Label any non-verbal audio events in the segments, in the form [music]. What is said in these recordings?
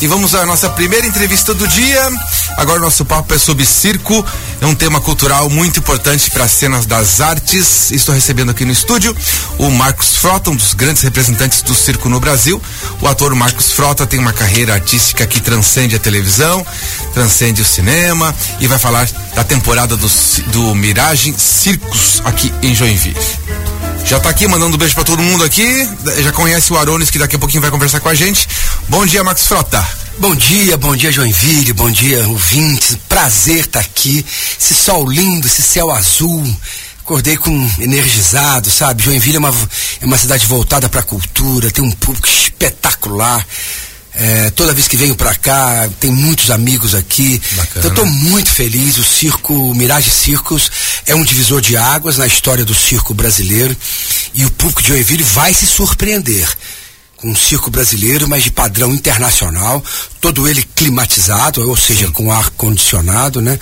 E vamos à nossa primeira entrevista do dia. Agora nosso papo é sobre circo. É um tema cultural muito importante para as cenas das artes. Estou recebendo aqui no estúdio o Marcos Frota, um dos grandes representantes do circo no Brasil. O ator Marcos Frota tem uma carreira artística que transcende a televisão, transcende o cinema e vai falar da temporada do, do Mirage Circos aqui em Joinville. Já tá aqui mandando um beijo para todo mundo aqui. Já conhece o Arones que daqui a pouquinho vai conversar com a gente. Bom dia, Marcos Frota. Bom dia, bom dia Joinville, bom dia ouvintes. Prazer estar tá aqui. Esse sol lindo, esse céu azul. Acordei com energizado, sabe? Joinville é uma, é uma cidade voltada para a cultura, tem um público espetacular. É, toda vez que venho para cá, tem muitos amigos aqui. Bacana. Então, eu estou muito feliz. O circo, o Mirage Circos, é um divisor de águas na história do circo brasileiro. E o público de Joinville vai se surpreender com um circo brasileiro, mas de padrão internacional, todo ele climatizado, ou seja, Sim. com ar condicionado, né?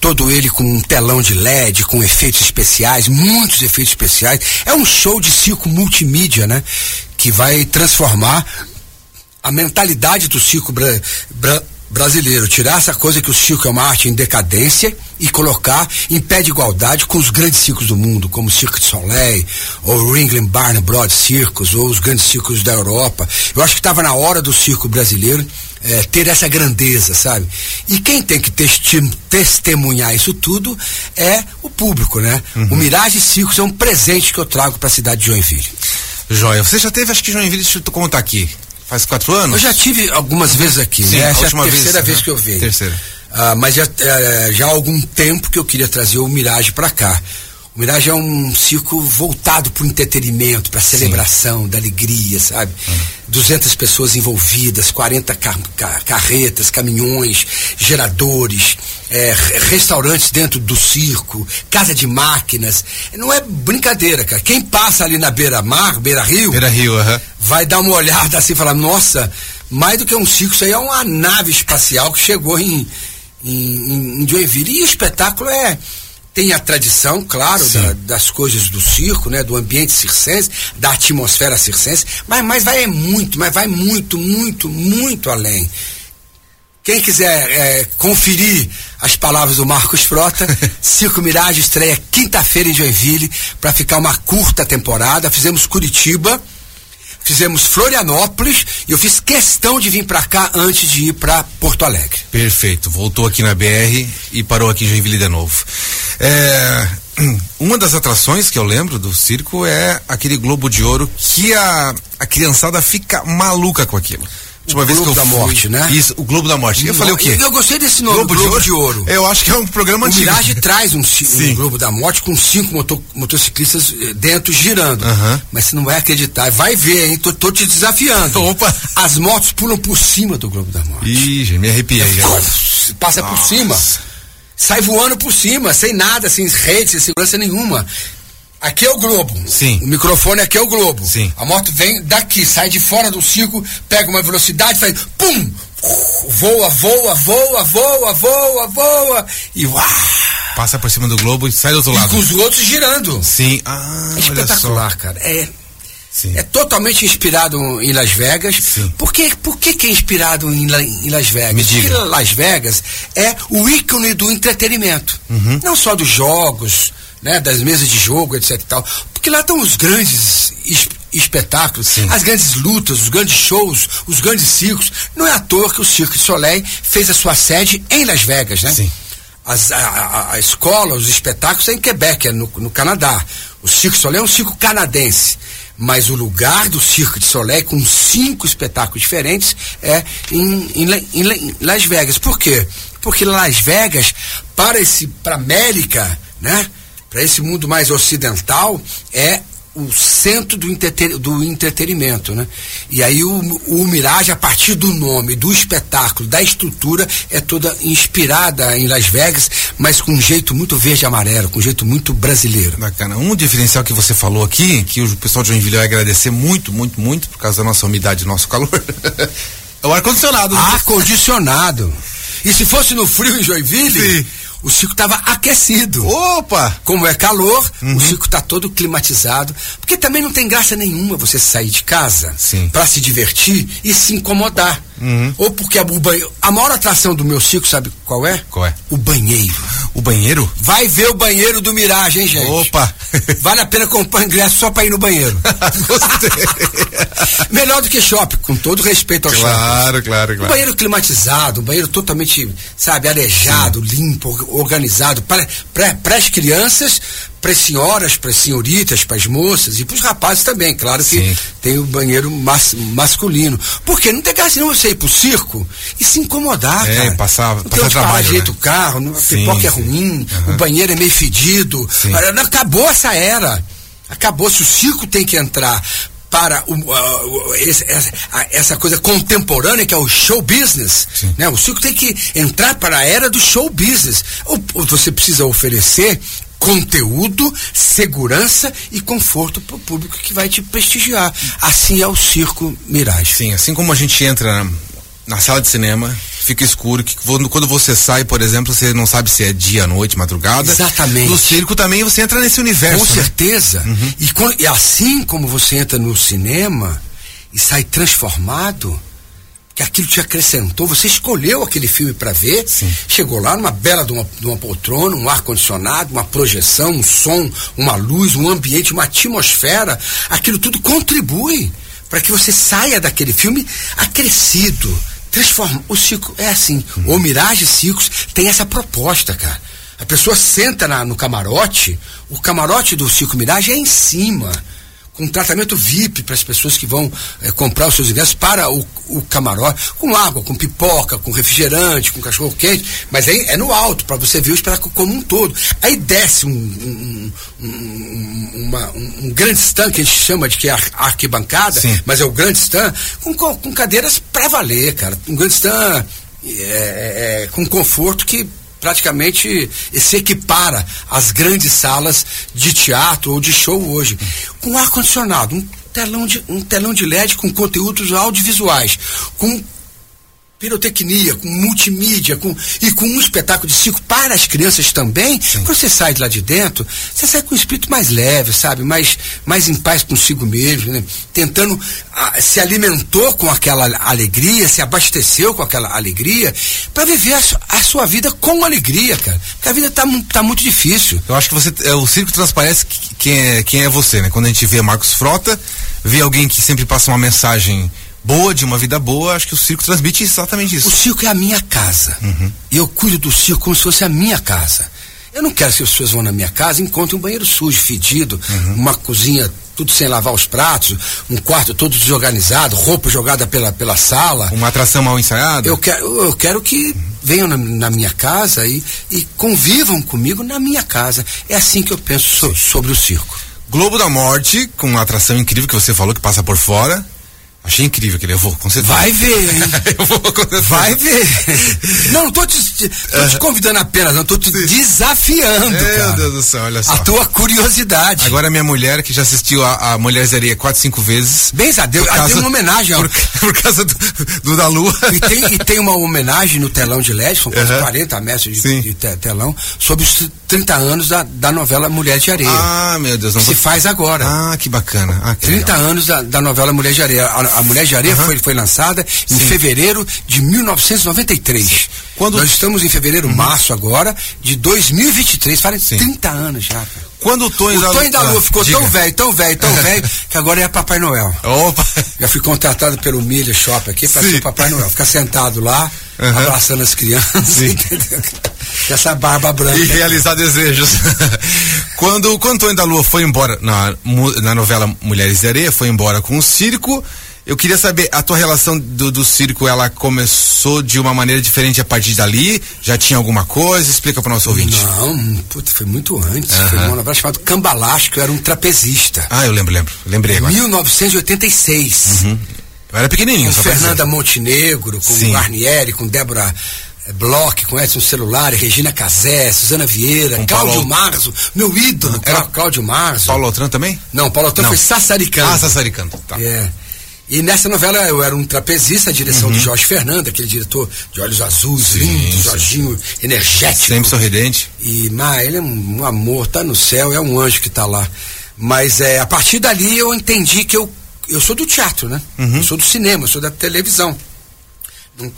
Todo ele com um telão de LED, com efeitos especiais, muitos efeitos especiais. É um show de circo multimídia, né? Que vai transformar a mentalidade do circo bra, bra, brasileiro, tirar essa coisa que o circo é uma arte em decadência e colocar em pé de igualdade com os grandes circos do mundo, como o Cirque de Soleil, ou o Ringling Barn Broad Circus, ou os grandes circos da Europa. Eu acho que estava na hora do circo brasileiro é, ter essa grandeza, sabe? E quem tem que testemunhar isso tudo é o público, né? Uhum. O Mirage Circos é um presente que eu trago para a cidade de Joinville. Joia, você já teve, acho que Joinville, deixa eu contar aqui, Faz quatro anos? Eu já tive algumas vezes aqui, Sim, né? Essa é a terceira vez, vez que eu venho. Terceira. Ah, mas já, é, já há algum tempo que eu queria trazer o Mirage para cá. O Mirage é um circo voltado para o entretenimento, para celebração, da alegria, sabe? Uhum. 200 pessoas envolvidas, 40 car car carretas, caminhões, geradores, é, restaurantes dentro do circo, casa de máquinas. Não é brincadeira, cara. Quem passa ali na beira-mar, beira-rio, beira-rio, uhum. vai dar uma olhada assim e falar: nossa, mais do que um circo, isso aí é uma nave espacial que chegou em, em, em Joinville. E o espetáculo é tem a tradição, claro, da, das coisas do circo, né, do ambiente circense, da atmosfera circense, mas, mas vai muito, mas vai muito, muito, muito além. Quem quiser é, conferir as palavras do Marcos Frota, [laughs] Circo Mirage estreia quinta-feira em Joinville para ficar uma curta temporada. Fizemos Curitiba, fizemos Florianópolis e eu fiz questão de vir para cá antes de ir para Porto Alegre. Perfeito. Voltou aqui na BR e parou aqui em Joinville de novo. É, [clears throat] uma das atrações que eu lembro do circo é aquele Globo de Ouro que a, a criançada fica maluca com aquilo última vez que eu da fui, Morte, né? Isso, o Globo da Morte. Eu falei o quê? Eu, eu gostei desse nome, Globo, Globo de, Ouro. de, Ouro. Eu acho que é um programa o antigo. Mirage traz um, um, Globo da Morte com cinco motor, motociclistas eh, dentro girando. Mas você não vai acreditar. Vai ver, hein? Tô, tô te desafiando. Opa! As motos pulam por cima do Globo da Morte. Ih, me arrepiei. É, passa Nossa. por cima. Sai voando por cima, sem nada, sem rede, sem segurança nenhuma. Aqui é o Globo. Sim. O microfone aqui é o Globo. Sim. A moto vem daqui, sai de fora do circo, pega uma velocidade, faz pum! Voa, voa, voa, voa, voa, voa e uau! Passa por cima do globo e sai do outro e lado. com os outros girando. Sim. Ah, é espetacular, cara. É. Sim. É totalmente inspirado em Las Vegas. Sim. Por, que, por que, que é inspirado em, em Las Vegas? Me diga. Porque Las Vegas é o ícone do entretenimento. Uhum. Não só dos jogos, né, das mesas de jogo, etc e tal. Porque lá estão os grandes espetáculos, Sim. as grandes lutas, os grandes shows, os grandes circos. Não é à toa que o Cirque du Soleil fez a sua sede em Las Vegas, né? Sim. As, a, a, a, escola, os espetáculos é em Quebec, é no, no Canadá. O Cirque du Soleil é um circo canadense. Mas o lugar do Cirque du Soleil, com cinco espetáculos diferentes, é em, em, em Las Vegas. Por quê? Porque Las Vegas, para esse, para América, né? Para esse mundo mais ocidental, é o centro do, entreter, do entretenimento, né? E aí o, o Mirage, a partir do nome, do espetáculo, da estrutura, é toda inspirada em Las Vegas, mas com um jeito muito verde e amarelo, com um jeito muito brasileiro. Bacana. Um diferencial que você falou aqui, que o pessoal de Joinville vai agradecer muito, muito, muito, por causa da nossa umidade e nosso calor, [laughs] é o ar-condicionado. Né? Ar-condicionado. E se fosse no frio em Joinville, Sim o circo estava aquecido. Opa! Como é calor, uhum. o circo está todo climatizado. Porque também não tem graça nenhuma você sair de casa para se divertir e se incomodar. Uhum. Ou porque a, a maior atração do meu circo, sabe qual é? Qual é? O banheiro. O banheiro? Vai ver o banheiro do Mirage, hein, gente? Opa! [laughs] Vale a pena comprar ingresso só para ir no banheiro. [laughs] [laughs] Melhor do que shopping, com todo respeito ao claro, shopping. Claro, claro, claro. Um banheiro climatizado, um banheiro totalmente, sabe, arejado, Sim. limpo, organizado para, para, para as crianças, para as senhoras, para as senhoritas, para as moças e para os rapazes também. Claro que Sim. tem o banheiro mas, masculino. Porque não tem graça nenhuma você ir pro circo e se incomodar, é, cara. Passar, não passar trabalho. jeito né? o carro, a pipoca é ruim, uhum. o banheiro é meio fedido. Acabou essa era. Acabou-se. O circo tem que entrar para o, uh, esse, essa, essa, coisa contemporânea que é o show business. Né? O circo tem que entrar para a era do show business. Ou você precisa oferecer conteúdo, segurança e conforto para o público que vai te prestigiar. Assim é o circo Mirage. Sim, assim como a gente entra na sala de cinema, fica escuro, que quando você sai, por exemplo, você não sabe se é dia, noite, madrugada. Exatamente. No circo também você entra nesse universo. Com né? certeza. Uhum. E, e assim como você entra no cinema e sai transformado, que aquilo te acrescentou, você escolheu aquele filme para ver, Sim. chegou lá numa bela de uma, de uma poltrona, um ar-condicionado, uma projeção, um som, uma luz, um ambiente, uma atmosfera, aquilo tudo contribui para que você saia daquele filme acrescido, transforma. O Cico é assim. O Mirage Cicos tem essa proposta, cara. A pessoa senta na, no camarote, o camarote do Cico Mirage é em cima com tratamento VIP para as pessoas que vão é, comprar os seus ingressos para o, o, camarote, com água, com pipoca, com refrigerante, com cachorro quente, mas aí é no alto, para você ver o espetáculo como um todo. Aí desce um, um, um, uma, um, grande stand, que a gente chama de que é arquibancada, Sim. mas é o grande stand, com, com cadeiras para valer, cara. Um grande stand é, é, com conforto que praticamente se equipara às grandes salas de teatro ou de show hoje. Com ar-condicionado, um telão, de, um telão de LED com conteúdos audiovisuais, com pirotecnia, com multimídia, com, e com um espetáculo de circo para as crianças também, Sim. quando você sai de lá de dentro, você sai com um espírito mais leve, sabe? Mais, mais em paz consigo mesmo, né? Tentando, a, se alimentou com aquela alegria, se abasteceu com aquela alegria, para viver a, a, sua vida com alegria, cara. Porque a vida tá, tá muito difícil. Eu acho que você, é, o circo transparece quem é, quem é você, né? Quando a gente vê Marcos Frota, vê alguém que sempre passa uma mensagem boa, de uma vida boa, acho que o circo transmite exatamente isso. O circo é a minha casa. Uhum. E eu cuido do circo como se fosse a minha casa. Eu não quero que as pessoas vão na minha casa e encontrem um banheiro sujo, fedido, uhum. uma cozinha tudo sem lavar os pratos, um quarto todo desorganizado, roupa jogada pela, pela sala. Uma atração mal ensaiada? Eu quero, eu quero que venham na, na minha casa e, e, convivam comigo na minha casa. É assim que eu penso so, sobre o circo. Globo da Morte, com uma atração incrível que você falou que passa por fora. Achei incrível que ele, eu vou, com certeza. Vai ver, hein? [laughs] eu vou, com certeza. Vai ver. Não, não tô te, tô te convidando apenas, não, tô te desafiando, Meu cara. Deus do céu, olha só. A tua curiosidade. Agora minha mulher, que já assistiu a, a Zeria quatro, cinco vezes. Bem, deu, causa, deu uma homenagem. Por, [laughs] por causa do, do, da Lua. E tem, e tem uma homenagem no telão de LED, são quase uhum. 40 metros de, de, telão, sobre os 30 anos da, da novela Mulher de Areia. Ah, meu Deus. Não se vou... faz agora. Ah, que bacana. Ah, que 30 legal. anos da, da novela Mulher de Areia. A, a Mulher de Areia uhum. foi, foi lançada Sim. em fevereiro de 1993. Quando... Nós estamos em fevereiro, uhum. março agora, de 2023. Faz 30 anos já, cara. Quando o Tonho, o da, Tonho da Lua ah, ficou diga. tão velho, tão velho, tão [laughs] velho, que agora é Papai Noel. Opa! Já fui contratado pelo Milha Shop aqui para ser Papai Noel. Ficar sentado lá, uhum. abraçando as crianças, entendeu? Essa barba branca. E realizar desejos. [laughs] quando, quando o Tonho da Lua foi embora na, na novela Mulheres de Areia, foi embora com o circo eu queria saber, a tua relação do, do, circo, ela começou de uma maneira diferente a partir dali? Já tinha alguma coisa? Explica para o nosso ouvinte. Não, puta, foi muito antes. Uhum. Foi uma novela chamada Cambalacho, que eu era um trapezista. Ah, eu lembro, lembro. Lembrei agora. 1986. Uhum. Eu era pequenininho. Com Fernanda Montenegro, com Sim. Guarnieri, com Débora eh, Bloch, com Edson Celular, Regina Casé, Suzana Vieira, com Cláudio Paulo... Marzo, meu ídolo, ah, Cláudio Marzo. Paulo Altran também? Não, Paulo Altran foi Sassaricando. Ah, Sassaricando, tá. É. E nessa novela eu era um trapezista, a direção Uhum. do Jorge Fernando, aquele diretor de olhos azuis, lindo, sim. Jorginho, energético. Sempre sorridente. E, mas ele é um, amor, tá no céu, é um anjo que tá lá. Mas é, a partir dali eu entendi que eu, eu sou do teatro, né? Uhum. Eu sou do cinema, eu sou da televisão. Não,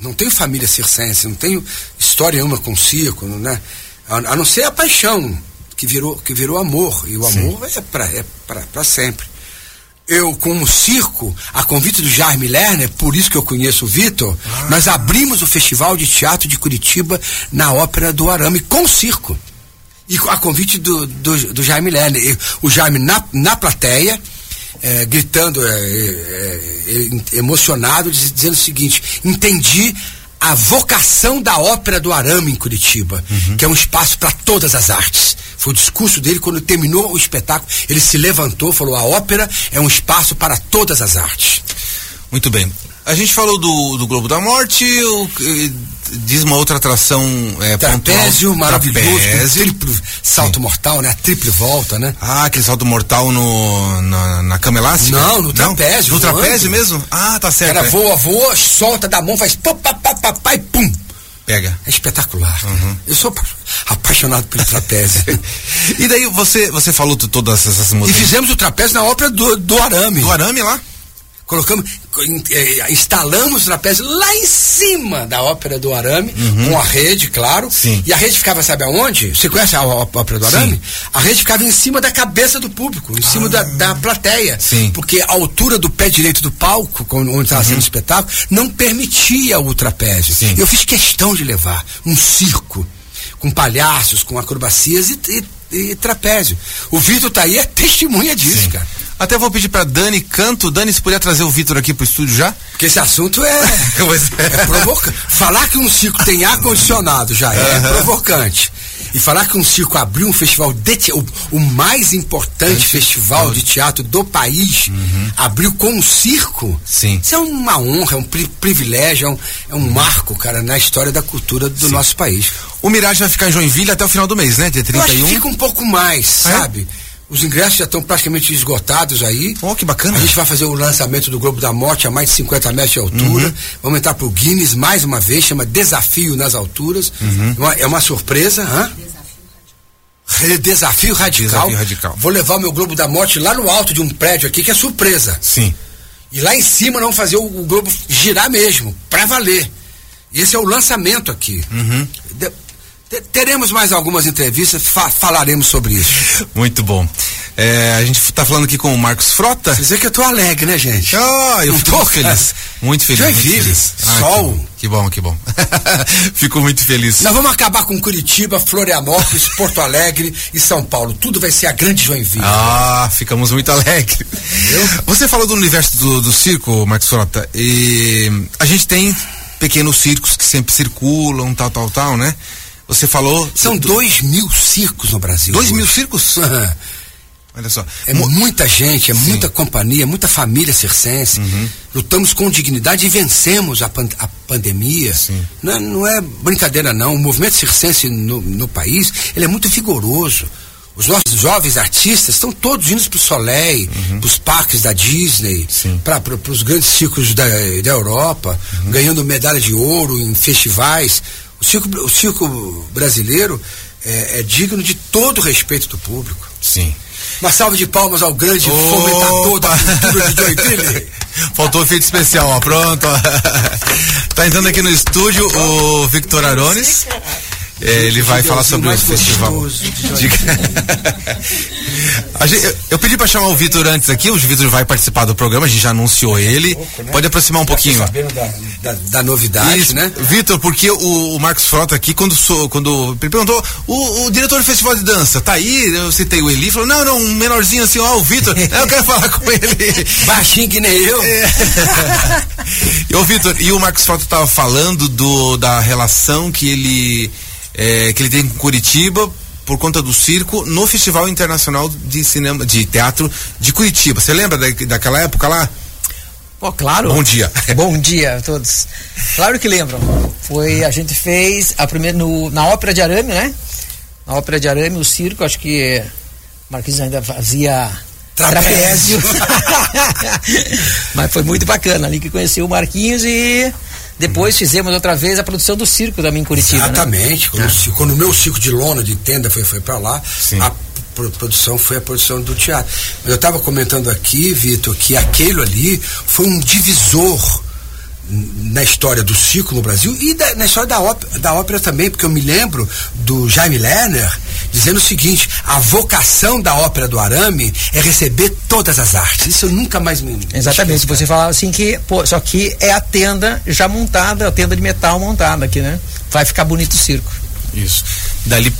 não tenho família circense, não tenho história nenhuma com circo, né? A, a não ser a paixão, que virou, que virou amor. E o Sim. amor é pra, é pra, pra sempre. Eu, com o circo, a convite do Jaime Lerner, por isso que eu conheço o Vitor, nós abrimos o Festival de Teatro de Curitiba na Ópera do Arame com circo. E a convite do, do, do Jaime Lerner. O Jaime na, na plateia, eh, gritando, eh, eh, eh, emocionado, diz- dizendo o seguinte: entendi a vocação da Ópera do Arame em Curitiba, que é um espaço para todas as artes. Foi o discurso dele quando terminou o espetáculo. Ele se levantou, falou: a ópera é um espaço para todas as artes. Muito bem. A gente falou do, do Globo da Morte, o, diz uma outra atração é, Trapézio pontual. maravilhoso, Trapézio. triplo salto mortal, né? A triple volta, né? Ah, aquele salto mortal no, na, na cama elástica? Não, no trapézio, No voando. trapézio mesmo? Ah, tá certo. Era é. voa, voa, solta da mão, faz pá, pá, pá, pá, pá, e pum. Pega. É espetacular. Uhum. Eu sou apa- apaixonado pelo trapézio. [laughs] E daí você, você falou de todas essas e mudanças. fizemos o trapézio na ópera do, do Arame. do arame lá? Colocamos, co- in- eh, instalamos o trapézio lá em cima da ópera do Arame, com a rede, claro. Uhum. Sim. E a rede ficava, sabe aonde? Você conhece a ópera do Sim. Arame? A rede ficava em cima da cabeça do público, em cima da, da plateia. Ah. Sim. Porque a altura do pé direito do palco, onde estava sendo o espetáculo, não permitia o trapézio. Uhum. Sim. Eu fiz questão de levar um circo com palhaços, com acrobacias e, e- e trapézio. O Vitor tá aí, é testemunha disso, Sim. cara. Até vou pedir pra Dani Canto. Dani, se puder trazer o Vitor aqui pro estúdio já? Porque esse assunto é, [laughs] é. é provocante. Falar que um circo tem ar-condicionado já é Aham. provocante. E falar que um circo abriu um festival, de te- o, o mais importante festival de teatro do país, abriu com um circo. Uhum. Sim. Isso é uma honra, é um pri- privilégio, é um, é um marco, cara, na história da cultura do nosso país. O Mirage vai ficar em Joinville até o final do mês, né? Dia Eu acho que 31. fica um pouco mais, Ah, é? sabe? Os ingressos já estão praticamente esgotados aí. Oh, que bacana. A gente vai fazer o lançamento do Globo da Morte a mais de 50 metros de altura. Uhum. Vamos entrar pro Guinness mais uma vez, chama Desafio nas Alturas. Uhum. Uma- é uma surpresa, hã? Desafio radical. Desafio radical. Vou levar o meu Globo da Morte lá no alto de um prédio aqui, que é surpresa. Sim. E lá em cima nós vamos fazer o, o Globo girar mesmo, pra valer. E esse é o lançamento aqui. Uhum. De- teremos mais algumas entrevistas, fa- falaremos sobre isso. Muito bom. É, a gente tá falando aqui com o Marcos Frota. Quer dizer que eu tô alegre, né, gente? Ah, eu muito cara. feliz. Muito feliz. muito Joinville, feliz. Ah, sol. Que bom, que bom. Que bom. [laughs] fico muito feliz. Nós vamos acabar com Curitiba, Florianópolis, [laughs] Porto Alegre e São Paulo. Tudo vai ser a grande Joinville. Ah, ficamos muito alegres. Você falou do universo do, do circo, Marcos Frota, e a gente tem pequenos circos que sempre circulam, tal, tal, tal, né? Você falou. São do- dois mil circos no Brasil. dois hoje. mil circos? [laughs] Olha só. É Mo- muita gente, é muita companhia, muita família circense. Uhum. Lutamos com dignidade e vencemos a, pan- a pandemia. Sim. Não, é- não é brincadeira, não. O movimento circense no, no país ele é muito vigoroso. Os nossos jovens artistas estão todos indo para o Soleil, para os parques da Disney, Uhum. Sim. Uhum. para os grandes circos da, da Europa, ganhando medalha de ouro em festivais. O circo, o circo brasileiro é, é digno de todo o respeito do público. Sim. Uma salva de palmas ao grande fomentador da cultura de Joinville. [laughs] Faltou efeito especial, ó. Pronto. ó. [laughs] tá entrando aqui no estúdio o Victor Arones. É, ele vai falar sobre o festival. de [laughs] gente- eu, eu pedi pra chamar o Vitor antes aqui, o Vitor vai participar do programa, a gente já anunciou ele. né? Pode aproximar um pouquinho. Sabendo da, da, da novidade, Isso, né? Vitor, porque o, o Marcos Frota aqui, quando, quando ele perguntou, o, o diretor do festival de dança, tá aí? Eu citei o Eli, falou, não, não, um menorzinho assim, ó, o Vitor, "É, eu quero falar com ele. [laughs] Baixinho que nem eu. É. [laughs] e o Vitor, e o Marcos Frota estava falando do, da relação que ele, é, que ele tem com Curitiba por conta do circo no Festival Internacional de Cinema, de Teatro de Curitiba. Você lembra da, daquela época lá? Pô, claro. Bom dia. [laughs] Bom dia a todos. Claro que lembram. Foi, a gente fez a primeira no, na Ópera de Arame, né? Na Ópera de Arame, o circo, acho que Marquinhos ainda fazia trapézio. [laughs] Mas foi muito bacana ali que conheci o Marquinhos e depois fizemos outra vez a produção do circo também em Curitiba. Né? Exatamente. Né? Quando, quando, o meu circo de lona, de tenda, foi, foi para lá, Sim. a produção foi a produção do teatro. Eu estava comentando aqui, Vitor, que aquele ali foi um divisor na história do circo no Brasil e da, na história da ópera, da ópera também, porque eu me lembro do Jaime Lerner dizendo o seguinte: a vocação da ópera do Arame é receber todas as artes. Isso eu nunca mais me. Exatamente. Você falava assim que, pô, só que é a tenda já montada, a tenda de metal montada aqui, né? Vai ficar bonito o circo. Isso. Dali.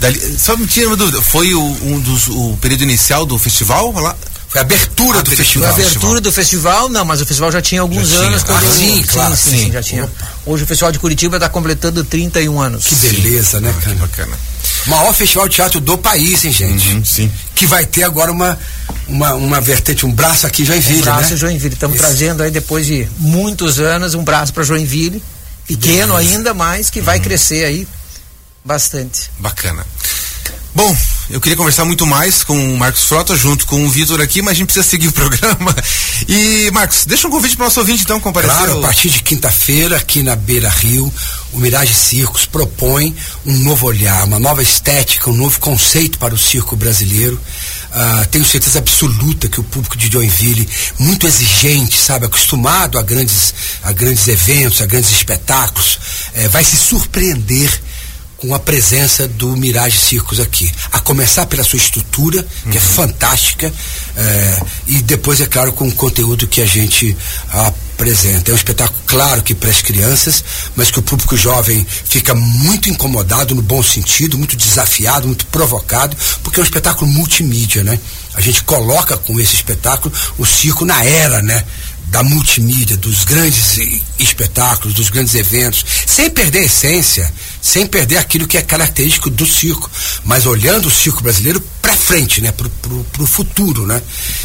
dali só me tira uma dúvida: foi o, um dos, o período inicial do festival lá? Foi a abertura a do festival. Foi a abertura do festival, não, mas o festival já tinha alguns já anos. Tinha. Ah, sim, claro, sim, sim, sim, já tinha. Hoje o Festival de Curitiba está completando 31 anos. Que beleza, né, cara? Que bacana. Maior festival de teatro do país, hein, gente? Uhum, sim. Que vai ter agora uma, uma, uma vertente, um braço aqui em Joinville, um braço né? Joinville. Estamos trazendo aí, depois de muitos anos, um braço para Joinville. Pequeno ainda, mas que vai uhum. crescer aí bastante. Bacana. Bom, eu queria conversar muito mais com o Marcos Frota, junto com o Vitor aqui, mas a gente precisa seguir o [laughs] programa. E, Marcos, deixa um convite para o nosso ouvinte, então, comparecer. Claro, a partir de quinta-feira, aqui na Beira Rio, o Mirage Circos propõe um novo olhar, uma nova estética, um novo conceito para o circo brasileiro. Uh, tenho certeza absoluta que o público de Joinville, muito exigente, sabe, acostumado a grandes, a grandes eventos, a grandes espetáculos, eh, vai se surpreender com a presença do Mirage Circos aqui. A começar pela sua estrutura, que é uhum. é fantástica, é, e depois, é claro, com o conteúdo que a gente apresenta. É um espetáculo, claro, que para as crianças, mas que o público jovem fica muito incomodado, no bom sentido, muito desafiado, muito provocado, porque é um espetáculo multimídia, né? A gente coloca com esse espetáculo o circo na era, né? Da multimídia, dos grandes espetáculos, dos grandes eventos, sem perder a essência, sem perder aquilo que é característico do circo, mas olhando o circo brasileiro para frente, né, pro, pro, futuro, né?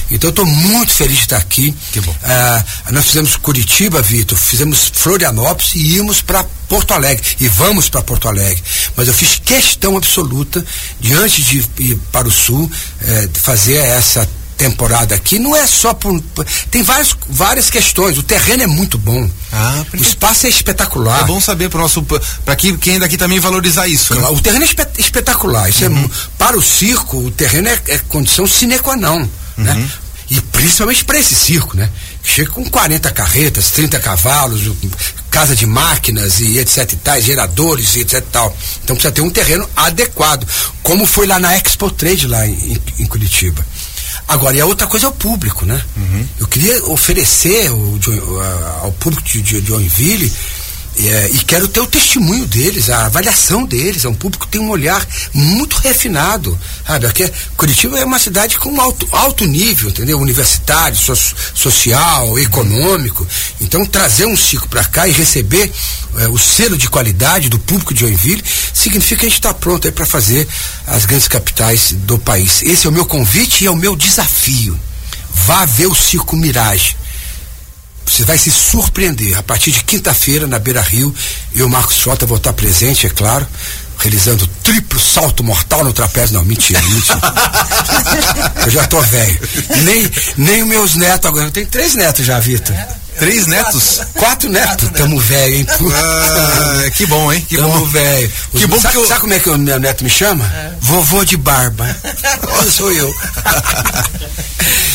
Então eu estou muito feliz de estar aqui. Que bom. Ah, nós fizemos Curitiba, Vitor, fizemos Florianópolis e íamos para Porto Alegre e vamos para Porto Alegre. Mas eu fiz questão absoluta de antes de ir para o sul eh, fazer essa temporada aqui não é só por. Tem várias, várias questões. O terreno é muito bom. Ah, o espaço é espetacular. É bom saber para nosso. para quem, quem daqui também valorizar isso. Né? O terreno é espetacular. Isso é uhum. é, para o circo, o terreno é, é condição sine qua non. Né? Uhum. Né? E principalmente para esse circo, né? Chega com 40 carretas, 30 cavalos, casa de máquinas e etc e tal, geradores e etc e tal. Então precisa ter um terreno adequado, como foi lá na Expo Trade lá em, em Curitiba. Agora, e a outra coisa é o público, né? Uhum. Eu queria oferecer o, ao público de, de Joinville é, e quero ter o testemunho deles, a avaliação deles. É um público que tem um olhar muito refinado. Sabe? Aqui, é, Curitiba é uma cidade com alto, alto nível, entendeu? Universitário, so, social, econômico. Então, trazer um ciclo para cá e receber é, o selo de qualidade do público de Joinville significa que a gente está pronto para fazer as grandes capitais do país. Esse é o meu convite e é o meu desafio. Vá ver o Circo Mirage você vai se surpreender. A partir de quinta-feira, na Beira Rio, eu, Marcos Frota, vou estar presente, é claro, realizando triplo salto mortal no trapézio. Não, mentira, mentira. [laughs] eu já tô velho. Nem, nem os meus netos agora. Eu tenho três netos já, Vitor. Três netos? Quatro netos. Tamo velho, hein? Ah, que bom, hein? Que Tamo bom. velho. Que bom sabe, que eu... sabe como é que o meu neto me chama? É. Vovô de barba. [laughs] Sou eu.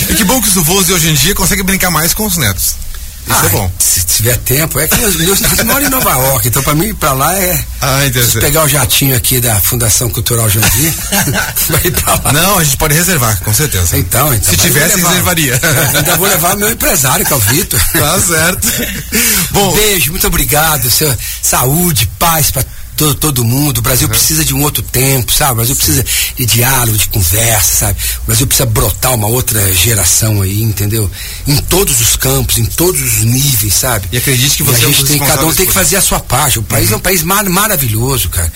e que bom que os vovôs de hoje em dia conseguem brincar mais com os netos. Isso ah, é bom. Se tiver tempo, é que meus, meus netos moram em Nova York, então para mim ir para lá é. Ah, se pegar o jatinho aqui da Fundação Cultural Jandir, [laughs] vai ir pra lá. Não, a gente pode reservar, com certeza. Então, então. Se tivesse, levar, reservaria. Ainda vou levar meu empresário, que é o Vitor. Tá certo. [laughs] Bom, um beijo, muito obrigado. Seu, saúde, paz para todo, todo mundo. O Brasil uhum. precisa de um outro tempo, sabe? O Brasil precisa de diálogo, de conversa, sabe? O Brasil precisa brotar uma outra geração aí, entendeu? Em todos os campos, em todos os níveis, sabe? E acredite que você e a é gente tem, cada um tem que fazer a sua parte. O país uhum. é um país mar maravilhoso, cara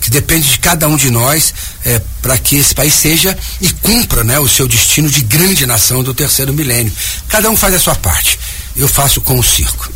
que depende de cada um de nós é, para que esse país seja e cumpra né, o seu destino de grande nação do terceiro milênio. Cada um faz a sua parte eu faço com o circo.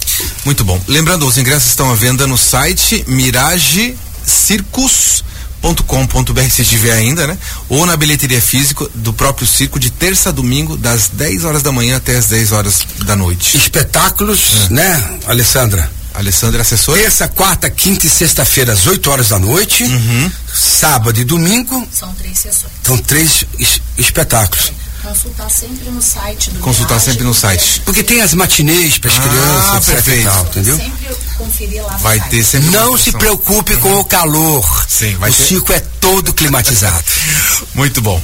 Muito bom. Lembrando, os ingressos estão à venda no site Mirage Circus circo.com.br se tiver ainda, né? Ou na bilheteria física do próprio circo de terça a domingo, das 10 horas da manhã até as 10 horas da noite. Espetáculos, né, Alessandra? Alessandra, assessora? Terça, quarta, quinta e sexta-feira, às 8 horas da noite. Uhum. Sábado e domingo. São três sessões. São três es espetáculos. Consultar sempre no site do Consultar Viagem, sempre no site. Porque tem as matinês para as Ah, crianças, e perfeito. tal, entendeu? Sempre conferir lá no Vai site. ter sempre. Não se preocupe com o calor. Sim, vai o ter- circo é todo climatizado. [laughs] Muito bom.